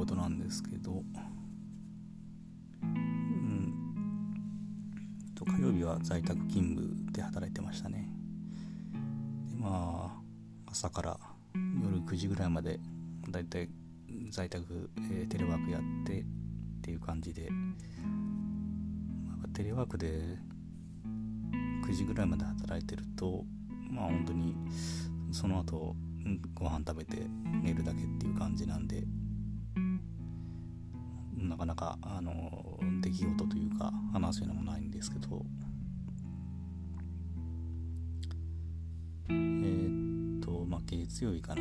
ことなんですけど、うん。と火曜日は在宅勤務で働いてましたね。でまあ朝から夜9時ぐらいまでだいたい在宅、えー、テレワークやってっていう感じで、まあ、テレワークで9時ぐらいまで働いてるとまあ本当にその後ご飯食べて寝るだけっていう感じなんで。かなかあの出来事というか話すようなもないんですけど。えー、っとまあ月曜日かな、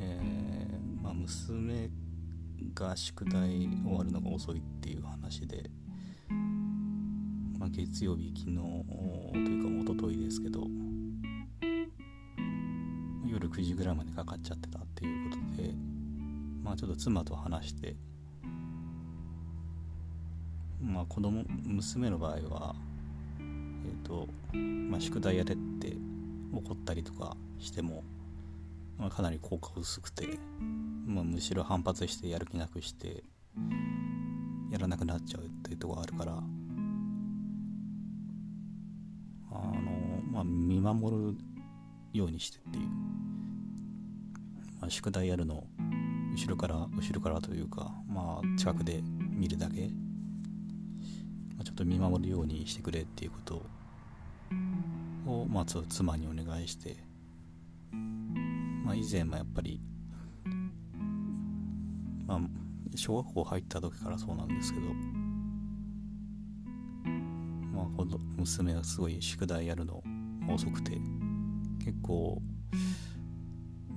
えー、まあ、娘が宿題終わるのが遅いっていう話で、まあ、月曜日昨日というか一昨日ですけど。夜9時ぐらいまでかかっちゃってたっていうことで。まあちょっと妻と話して。まあ子供娘の場合はえ、ー、とまあ宿題やれって怒ったりとかしても、まあ、かなり効果薄くて、まあ、むしろ反発してやる気なくしてやらなくなっちゃうっていうとこがあるからあのまあ見守るようにしてっていう。まあ、宿題やるの後ろから後ろからというかまあ近くで見るだけ、まあ、ちょっと見守るようにしてくれっていうことをまあ妻にお願いして、まあ、以前もやっぱりまあ小学校入った時からそうなんですけどまあ娘がすごい宿題やるの遅くて結構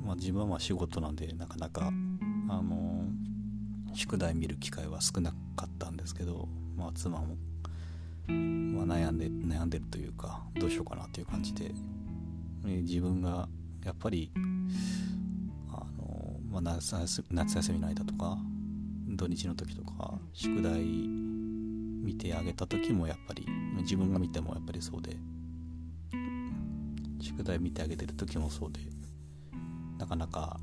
まあ、自分は仕事なんでなかなか、あの、宿題見る機会は少なかったんですけど、まあ、妻も、まあ、悩んで悩んでるというかどうしようかなという感じで、自分がやっぱり、あの、まあ、夏夏休みの間とか土日の時とか宿題見てあげた時もやっぱり自分が見てもやっぱりそうで宿題見てあげてる時もそうでなかなか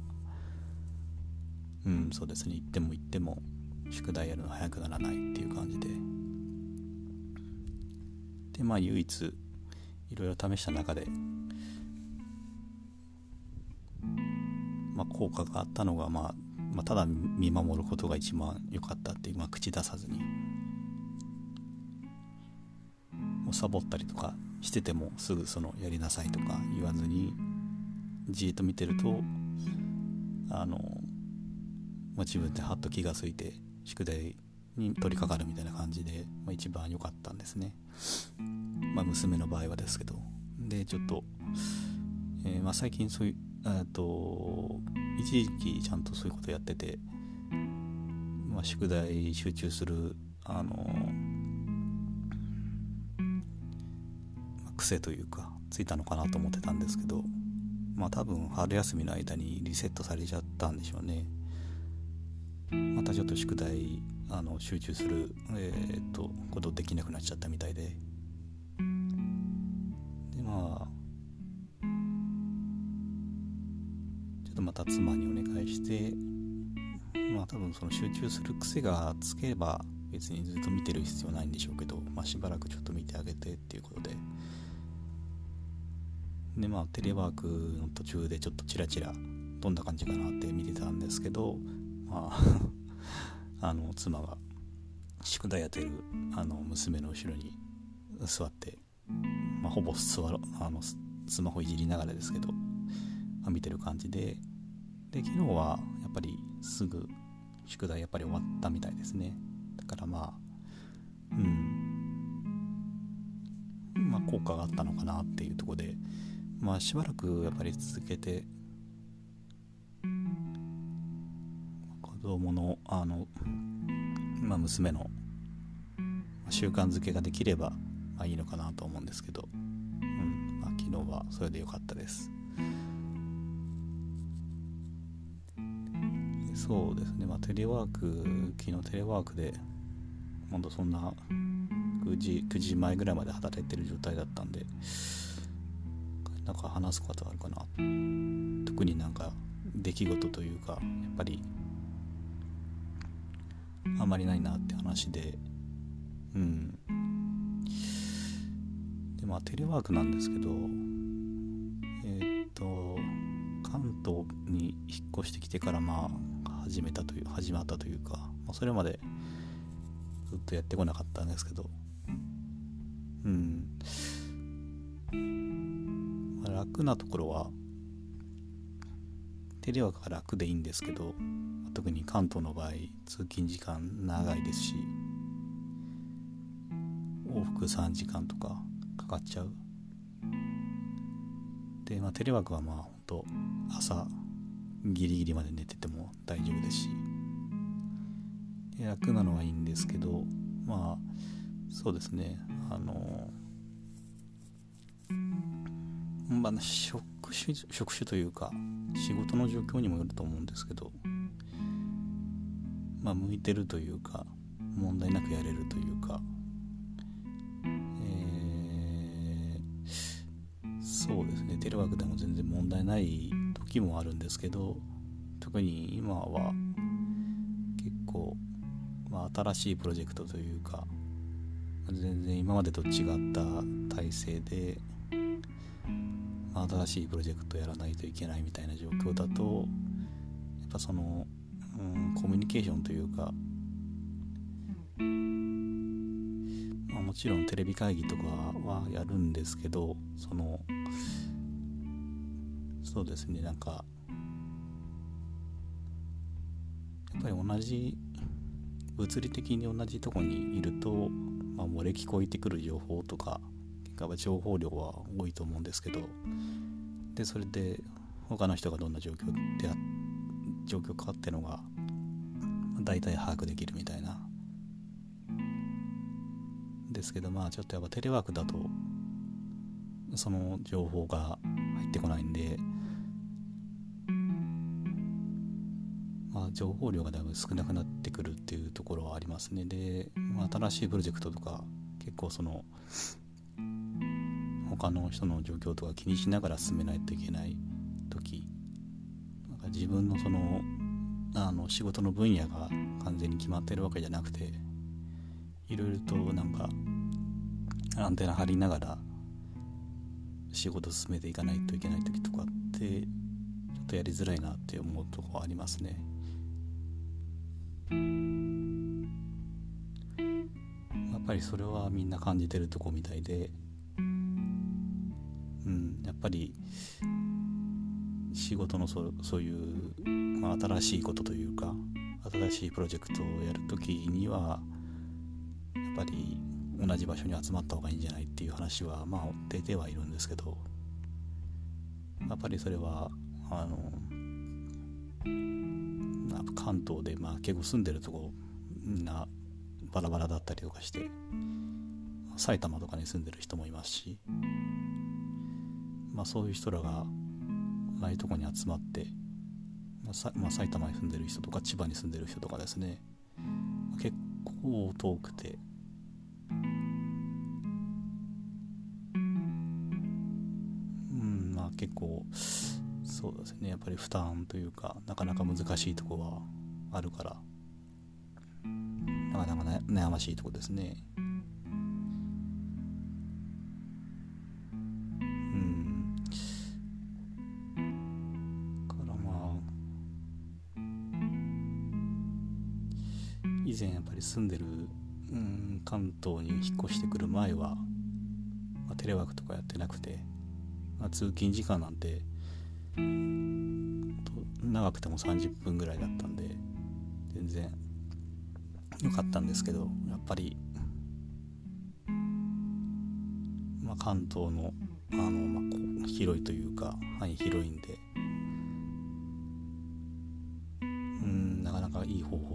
うんそうですね行っても行っても宿題やるの早くならないっていう感じででまあ唯一いろいろ試した中でまあ効果があったのが、まあ、まあただ見守ることが一番良かったっていう、まあ、口出さずにもうサボったりとかしててもすぐそのやりなさいとか言わずにじっと見てるとあの、まあ、自分でハッと気が付いて宿題に取り掛かるみたいな感じで、まあ、一番良かったんですね、まあ、娘の場合はですけど。でちょっと、えー、まあ、最近そういうえと一時期ちゃんとそういうことやってて、まあ、宿題集中するあの、ま、癖というかついたのかなと思ってたんですけどまあ多分春休みの間にリセットされちゃったんでしょうね。またちょっと宿題あの集中する、えー、っとことできなくなっちゃったみたいで。でまあちょっとまた妻にお願いしてまあ多分その集中する癖がつけば別にずっと見てる必要ないんでしょうけど、まあ、しばらくちょっと見てあげてっていうことで。でまあテレワークの途中でちょっとチラチラどんな感じかなって見てたんですけどまああの妻が宿題やってるあの娘の後ろに座って、まあ、ほぼ座ろあのスマホいじりながらですけど、あ、見てる感じでで昨日はやっぱりすぐ宿題やっぱり終わったみたいですね。だからまあうん。まあ効果があったのかなっていうとこでまあしばらくやっぱり続けて子供のあの、まあ、娘の習慣づけができれば、まあ、いいのかなと思うんですけど、うんまあ、昨日はそれでよかったです。そうですね。まあテレワーク昨日テレワークで本当そんな9時 ,9 時前ぐらいまで働いてる状態だったんでなんか話すことあるかな。特になんか出来事というかやっぱりあんまりないなって話で。うん。でまあテレワークなんですけどえー、っと関東に引っ越してきてからまあ始めたという始まったというか、まあ、それまでずっとやってこなかったんですけど。うん。楽なところはテレワークが楽でいいんですけど特に関東の場合通勤時間長いですし往復3時間とかかかっちゃう。で、まあ、テレワークはまあ本当朝ギリギリまで寝てても大丈夫ですし楽なのはいいんですけどまあそうですねあのまあ、職種職種というか仕事の状況にもよると思うんですけどまあ向いてるというか問題なくやれるというか、えー、そうですね。テレワークでも全然問題ない時もあるんですけど特に今は結構、まあ、新しいプロジェクトというか全然今までと違った体制で新しいプロジェクトやらないといけないみたいな状況だとやっぱその、うん、コミュニケーションというか、まあ、もちろんテレビ会議とかはやるんですけどそのそうですねなんかやっぱり同じ物理的に同じとこにいると、まあ、漏れ聞こえてくる情報とか情報量は多いと思うんですけどでそれで他の人がどんな状況であ状況かっていうのが大体把握できるみたいな。ですけどまあちょっとやっぱテレワークだとその情報が入ってこないんでまあ情報量がだいぶ少なくなってくるっていうところはありますね。で、まあ、新しいプロジェクトとか結構その他の人の状況とか気にしながら進めないといけない時なんか自分のそのあの仕事の分野が完全に決まってるわけじゃなくていろいろとなんかアンテナ張りながら仕事進めていかないといけない時とかってちょっとやりづらいなって思うとこありますね。やっぱりそれはみんな感じてるとこみたいでやっぱり仕事のそそういう、まあ、新しいことというか新しいプロジェクトをやるときにはやっぱり同じ場所に集まった方がいいんじゃないっていう話はまあ出てはいるんですけどやっぱりそれはあの関東でまあ結構住んでるとこみんなバラバラだったりとかして埼玉とかに住んでる人もいますしまあ、そういう人らがああいうとこに集まって、まあまあ、埼玉に住んでる人とか千葉に住んでる人とかですね。結構遠くて。うんまあ結構そうですね。やっぱり負担というかなかなか難しいとこはあるからなかなか悩ましいとこですね。住んでる、うん、関東に引っ越してくる前は、まあ、テレワークとかやってなくて、まあ、通勤時間なんて長くても30分ぐらいだったんで全然良かったんですけどやっぱり、まあ、関東のあの、まあ、広いというか範囲広いんでうんなかなかいい方法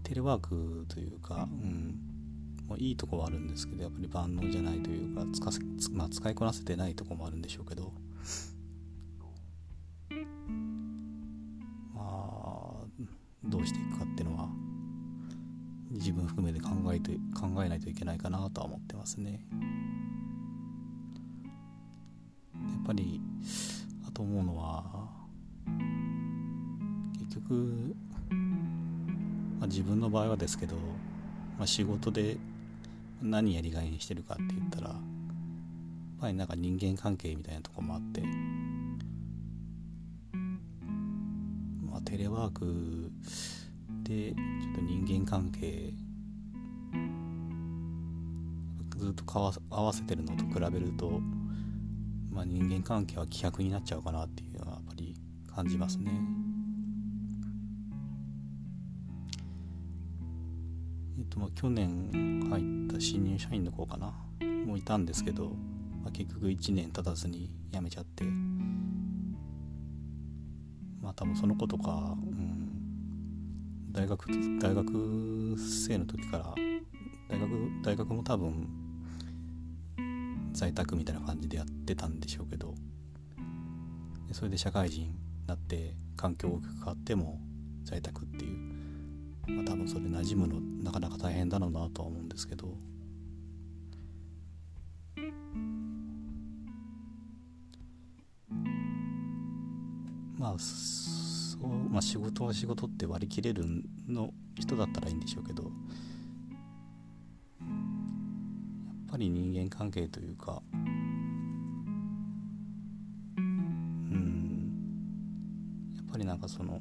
りテレワークというか、うん、もういいとこはあるんですけどやっぱり万能じゃないというか使まあ、使いこなせてないとこもあるんでしょうけど。まあどうしていくかっていうのは自分含めて考えて考えないといけないかなとは思ってますね。やっぱりあと思うのは結局自分の場合はですけど、まあ、仕事で何やりがいにしてるかって言ったらやっぱりなんか人間関係みたいなとこもあってまあテレワークでちょっと人間関係ずっと合わせてるのと比べると、まあ、人間関係は希薄になっちゃうかなっていうのはやっぱり感じますね。とまあ去年入った新入社員の子かなもいたんですけど、まあ、結局1年経たずに辞めちゃってまあ多分その子とか、うん、大学大学生の時から大学大学も多分在宅みたいな感じでやってたんでしょうけどそれで社会人になって環境が変わっても在宅っていう、まあ、多分それ馴染むのなかなか大変だろうなとは思うんですけど。まあそうまあ仕事は仕事って割り切れるの人だったらいいんでしょうけど。やっぱり人間関係というか。うん。やっぱりなんかその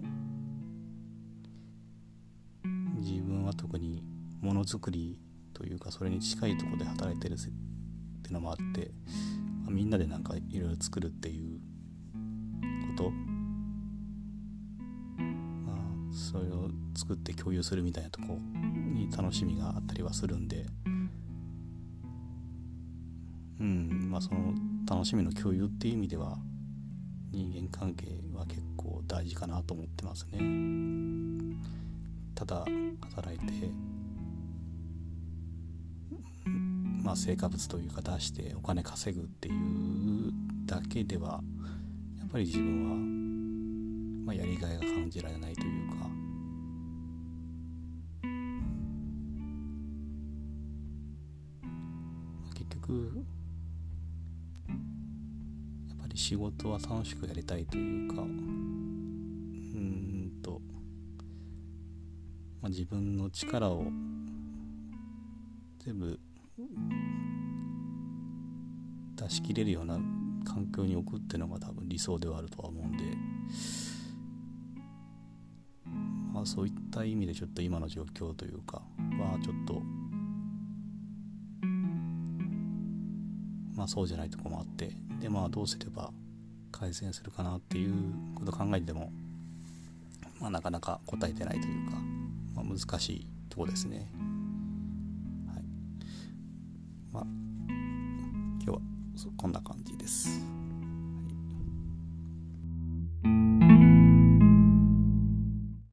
ものづくりというかそれに近いところで働いてるっていうのもあって、あ、みんなでなんかいろいろ作るっていうことまあそれを作って共有するみたいなとこに楽しみがあったりはするんで。うんまあその楽しみの共有っていう意味では人間関係は結構大事かなと思ってますねただ働いてまあ成果物というか出してお金稼ぐっていうだけではやっぱり自分は、まあ、やりがいが感じられないというか。結局やっぱり仕事は楽しくやりたいというかうんと、まあ、自分の力を全部出し切れるような環境に置くっていうのが多分理想ではあるとは思うんで、まあ、そういった意味でちょっと今の状況というかはちょっとまあそうじゃないとこもあってでまあどうすれば改善するかなっていうことを考えても、まあ、なかなか答えてないというか、まあ、難しいとこですね。はいまあ、こんな感じです。